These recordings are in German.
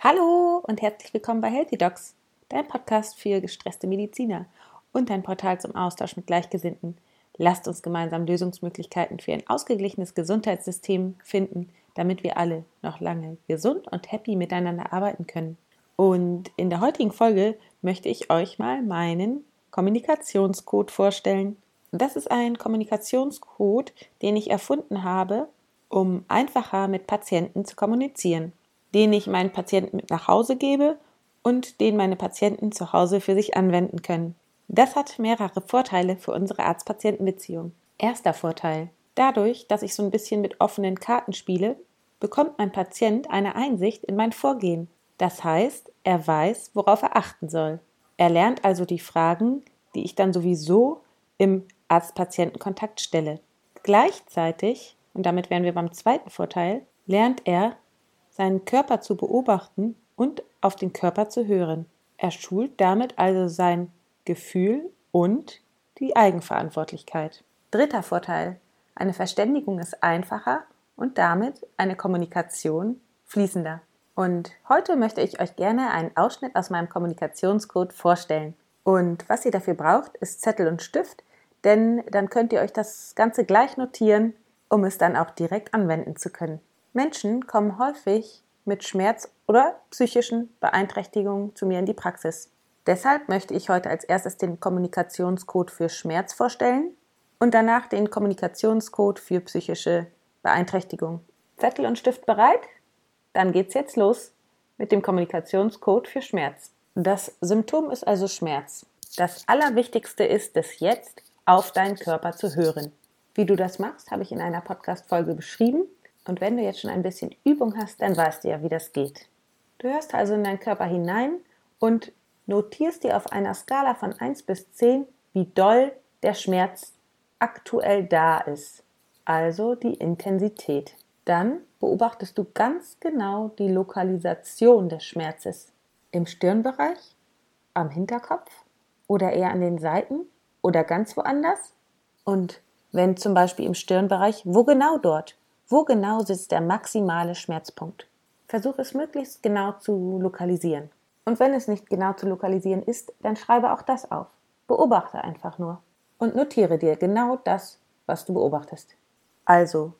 Hallo und herzlich willkommen bei Healthy Docs, dein Podcast für gestresste Mediziner und dein Portal zum Austausch mit Gleichgesinnten. Lasst uns gemeinsam Lösungsmöglichkeiten für ein ausgeglichenes Gesundheitssystem finden, damit wir alle noch lange gesund und happy miteinander arbeiten können. Und in der heutigen Folge möchte ich euch mal meinen Kommunikationscode vorstellen. Das ist ein Kommunikationscode, den ich erfunden habe, um einfacher mit Patienten zu kommunizieren den ich meinen Patienten mit nach Hause gebe und den meine Patienten zu Hause für sich anwenden können. Das hat mehrere Vorteile für unsere Arzt-Patienten-Beziehung. Erster Vorteil. Dadurch, dass ich so ein bisschen mit offenen Karten spiele, bekommt mein Patient eine Einsicht in mein Vorgehen. Das heißt, er weiß, worauf er achten soll. Er lernt also die Fragen, die ich dann sowieso im Arzt-Patienten-Kontakt stelle. Gleichzeitig, und damit wären wir beim zweiten Vorteil, lernt er, seinen Körper zu beobachten und auf den Körper zu hören. Er schult damit also sein Gefühl und die Eigenverantwortlichkeit. Dritter Vorteil. Eine Verständigung ist einfacher und damit eine Kommunikation fließender. Und heute möchte ich euch gerne einen Ausschnitt aus meinem Kommunikationscode vorstellen. Und was ihr dafür braucht, ist Zettel und Stift, denn dann könnt ihr euch das Ganze gleich notieren, um es dann auch direkt anwenden zu können. Menschen kommen häufig mit Schmerz oder psychischen Beeinträchtigungen zu mir in die Praxis. Deshalb möchte ich heute als erstes den Kommunikationscode für Schmerz vorstellen und danach den Kommunikationscode für psychische Beeinträchtigung. Zettel und Stift bereit? Dann geht's jetzt los mit dem Kommunikationscode für Schmerz. Das Symptom ist also Schmerz. Das Allerwichtigste ist es jetzt, auf deinen Körper zu hören. Wie du das machst, habe ich in einer Podcast-Folge beschrieben. Und wenn du jetzt schon ein bisschen Übung hast, dann weißt du ja, wie das geht. Du hörst also in deinen Körper hinein und notierst dir auf einer Skala von 1 bis 10, wie doll der Schmerz aktuell da ist. Also die Intensität. Dann beobachtest du ganz genau die Lokalisation des Schmerzes. Im Stirnbereich, am Hinterkopf oder eher an den Seiten oder ganz woanders? Und wenn zum Beispiel im Stirnbereich, wo genau dort? Wo genau sitzt der maximale Schmerzpunkt? Versuche es möglichst genau zu lokalisieren. Und wenn es nicht genau zu lokalisieren ist, dann schreibe auch das auf. Beobachte einfach nur und notiere dir genau das, was du beobachtest. Also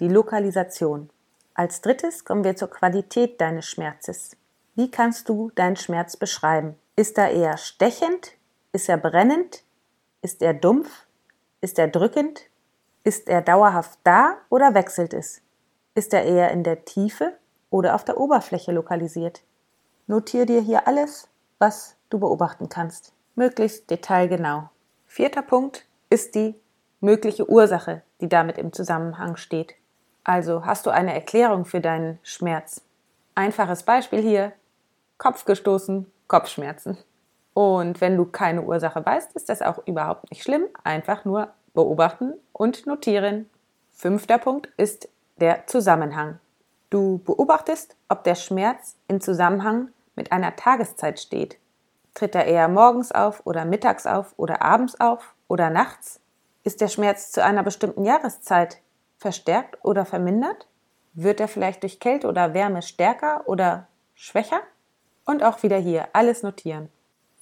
die Lokalisation. Als drittes kommen wir zur Qualität deines Schmerzes. Wie kannst du deinen Schmerz beschreiben? Ist er eher stechend? Ist er brennend? Ist er dumpf? Ist er drückend? Ist er dauerhaft da oder wechselt es? Ist er eher in der Tiefe oder auf der Oberfläche lokalisiert? Notier dir hier alles, was du beobachten kannst, möglichst detailgenau. Vierter Punkt ist die mögliche Ursache, die damit im Zusammenhang steht. Also hast du eine Erklärung für deinen Schmerz. Einfaches Beispiel hier, Kopf gestoßen, Kopfschmerzen. Und wenn du keine Ursache weißt, ist das auch überhaupt nicht schlimm, einfach nur beobachten und notieren. Fünfter Punkt ist der Zusammenhang. Du beobachtest, ob der Schmerz in Zusammenhang mit einer Tageszeit steht. Tritt er eher morgens auf oder mittags auf oder abends auf oder nachts? Ist der Schmerz zu einer bestimmten Jahreszeit verstärkt oder vermindert? Wird er vielleicht durch Kälte oder Wärme stärker oder schwächer? Und auch wieder hier alles notieren.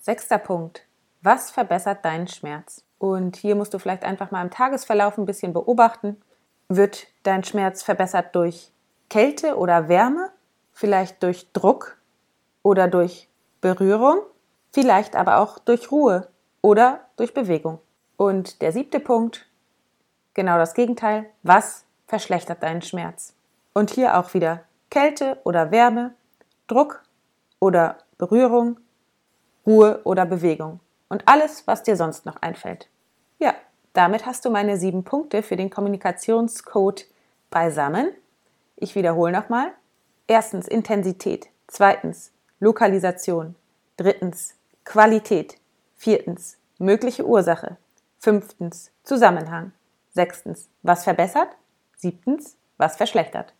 Sechster Punkt. Was verbessert deinen Schmerz? Und hier musst du vielleicht einfach mal im Tagesverlauf ein bisschen beobachten. Wird dein Schmerz verbessert durch Kälte oder Wärme? Vielleicht durch Druck oder durch Berührung? Vielleicht aber auch durch Ruhe oder durch Bewegung. Und der siebte Punkt, genau das Gegenteil. Was verschlechtert deinen Schmerz? Und hier auch wieder Kälte oder Wärme, Druck oder Berührung, Ruhe oder Bewegung. Und alles, was dir sonst noch einfällt. Ja, damit hast du meine sieben Punkte für den Kommunikationscode beisammen. Ich wiederhole nochmal. Erstens Intensität. Zweitens Lokalisation. Drittens Qualität. Viertens mögliche Ursache. Fünftens Zusammenhang. Sechstens was verbessert. Siebtens was verschlechtert.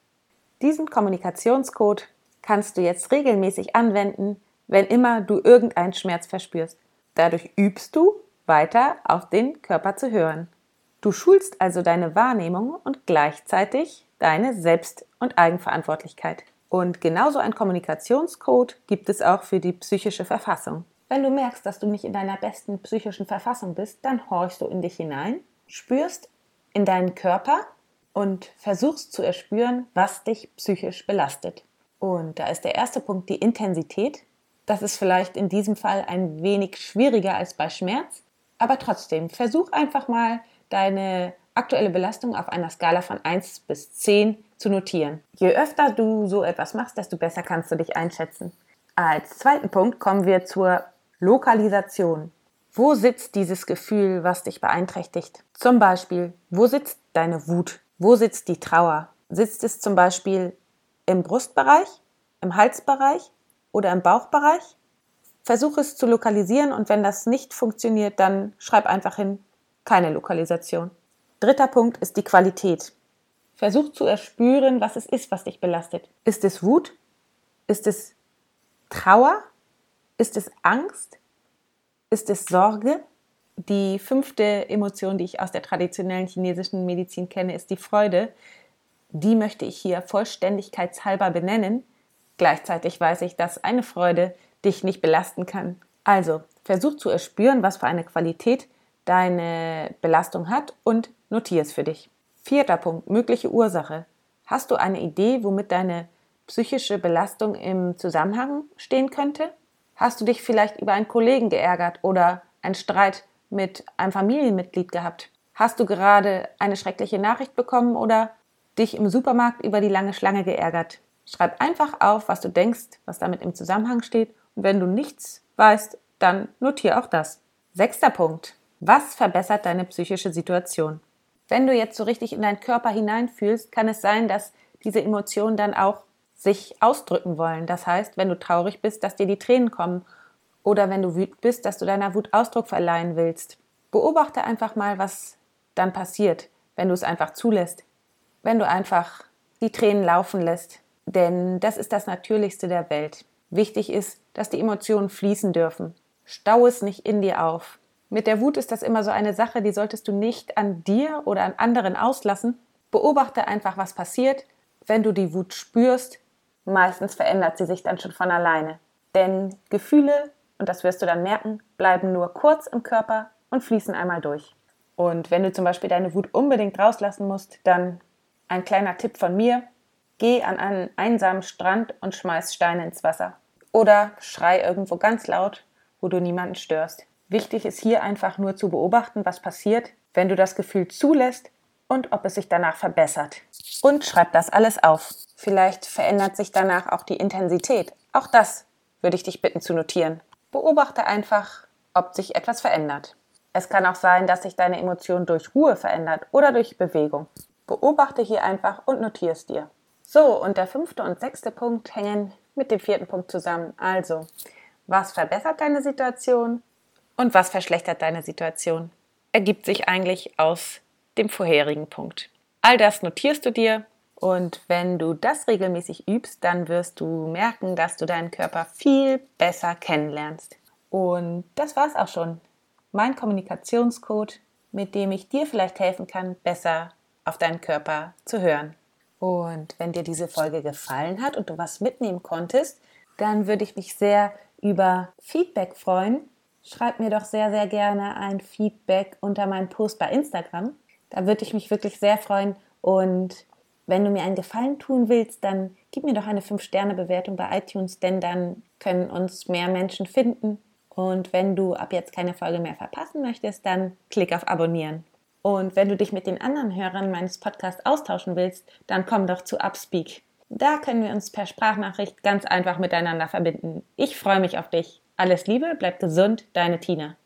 Diesen Kommunikationscode kannst du jetzt regelmäßig anwenden, wenn immer du irgendeinen Schmerz verspürst. Dadurch übst du weiter auf den Körper zu hören. Du schulst also deine Wahrnehmung und gleichzeitig deine Selbst- und Eigenverantwortlichkeit. Und genauso ein Kommunikationscode gibt es auch für die psychische Verfassung. Wenn du merkst, dass du nicht in deiner besten psychischen Verfassung bist, dann horchst du in dich hinein, spürst in deinen Körper und versuchst zu erspüren, was dich psychisch belastet. Und da ist der erste Punkt die Intensität. Das ist vielleicht in diesem Fall ein wenig schwieriger als bei Schmerz, aber trotzdem, versuch einfach mal deine aktuelle Belastung auf einer Skala von 1 bis 10 zu notieren. Je öfter du so etwas machst, desto besser kannst du dich einschätzen. Als zweiten Punkt kommen wir zur Lokalisation. Wo sitzt dieses Gefühl, was dich beeinträchtigt? Zum Beispiel, wo sitzt deine Wut? Wo sitzt die Trauer? Sitzt es zum Beispiel im Brustbereich, im Halsbereich oder im Bauchbereich? Versuche es zu lokalisieren und wenn das nicht funktioniert, dann schreib einfach hin, keine Lokalisation. Dritter Punkt ist die Qualität. Versuch zu erspüren, was es ist, was dich belastet. Ist es Wut? Ist es Trauer? Ist es Angst? Ist es Sorge? Die fünfte Emotion, die ich aus der traditionellen chinesischen Medizin kenne, ist die Freude. Die möchte ich hier vollständigkeitshalber benennen. Gleichzeitig weiß ich, dass eine Freude dich nicht belasten kann. Also, versuch zu erspüren, was für eine Qualität deine Belastung hat und notiere es für dich. Vierter Punkt, mögliche Ursache. Hast du eine Idee, womit deine psychische Belastung im Zusammenhang stehen könnte? Hast du dich vielleicht über einen Kollegen geärgert oder einen Streit mit einem Familienmitglied gehabt? Hast du gerade eine schreckliche Nachricht bekommen oder dich im Supermarkt über die lange Schlange geärgert? Schreib einfach auf, was du denkst, was damit im Zusammenhang steht und wenn du nichts weißt, dann notiere auch das. Sechster Punkt. Was verbessert deine psychische Situation? Wenn du jetzt so richtig in deinen Körper hineinfühlst, kann es sein, dass diese Emotionen dann auch sich ausdrücken wollen. Das heißt, wenn du traurig bist, dass dir die Tränen kommen oder wenn du wütend bist, dass du deiner Wut Ausdruck verleihen willst. Beobachte einfach mal, was dann passiert, wenn du es einfach zulässt, wenn du einfach die Tränen laufen lässt, denn das ist das Natürlichste der Welt. Wichtig ist, dass die Emotionen fließen dürfen. Stau es nicht in dir auf. Mit der Wut ist das immer so eine Sache, die solltest du nicht an dir oder an anderen auslassen. Beobachte einfach, was passiert. Wenn du die Wut spürst, meistens verändert sie sich dann schon von alleine. Denn Gefühle, und das wirst du dann merken, bleiben nur kurz im Körper und fließen einmal durch. Und wenn du zum Beispiel deine Wut unbedingt rauslassen musst, dann ein kleiner Tipp von mir, geh an einen einsamen Strand und schmeiß Steine ins Wasser. Oder schrei irgendwo ganz laut, wo du niemanden störst. Wichtig ist hier einfach nur zu beobachten, was passiert, wenn du das Gefühl zulässt und ob es sich danach verbessert. Und schreib das alles auf. Vielleicht verändert sich danach auch die Intensität. Auch das würde ich dich bitten zu notieren. Beobachte einfach, ob sich etwas verändert. Es kann auch sein, dass sich deine Emotion durch Ruhe verändert oder durch Bewegung. Beobachte hier einfach und notiere es dir. So, und der fünfte und sechste Punkt hängen mit dem vierten Punkt zusammen. Also, was verbessert deine Situation und was verschlechtert deine Situation? Ergibt sich eigentlich aus dem vorherigen Punkt. All das notierst du dir und wenn du das regelmäßig übst, dann wirst du merken, dass du deinen Körper viel besser kennenlernst. Und das war's auch schon. Mein Kommunikationscode, mit dem ich dir vielleicht helfen kann, besser auf deinen Körper zu hören. Und wenn dir diese Folge gefallen hat und du was mitnehmen konntest, dann würde ich mich sehr über Feedback freuen schreib mir doch sehr, sehr gerne ein Feedback unter meinem Post bei Instagram. Da würde ich mich wirklich sehr freuen. Und wenn du mir einen Gefallen tun willst, dann gib mir doch eine 5-Sterne-Bewertung bei iTunes, denn dann können uns mehr Menschen finden. Und wenn du ab jetzt keine Folge mehr verpassen möchtest, dann klick auf Abonnieren. Und wenn du dich mit den anderen Hörern meines Podcasts austauschen willst, dann komm doch zu Upspeak. Da können wir uns per Sprachnachricht ganz einfach miteinander verbinden. Ich freue mich auf dich. Alles Liebe, bleib gesund, deine Tina.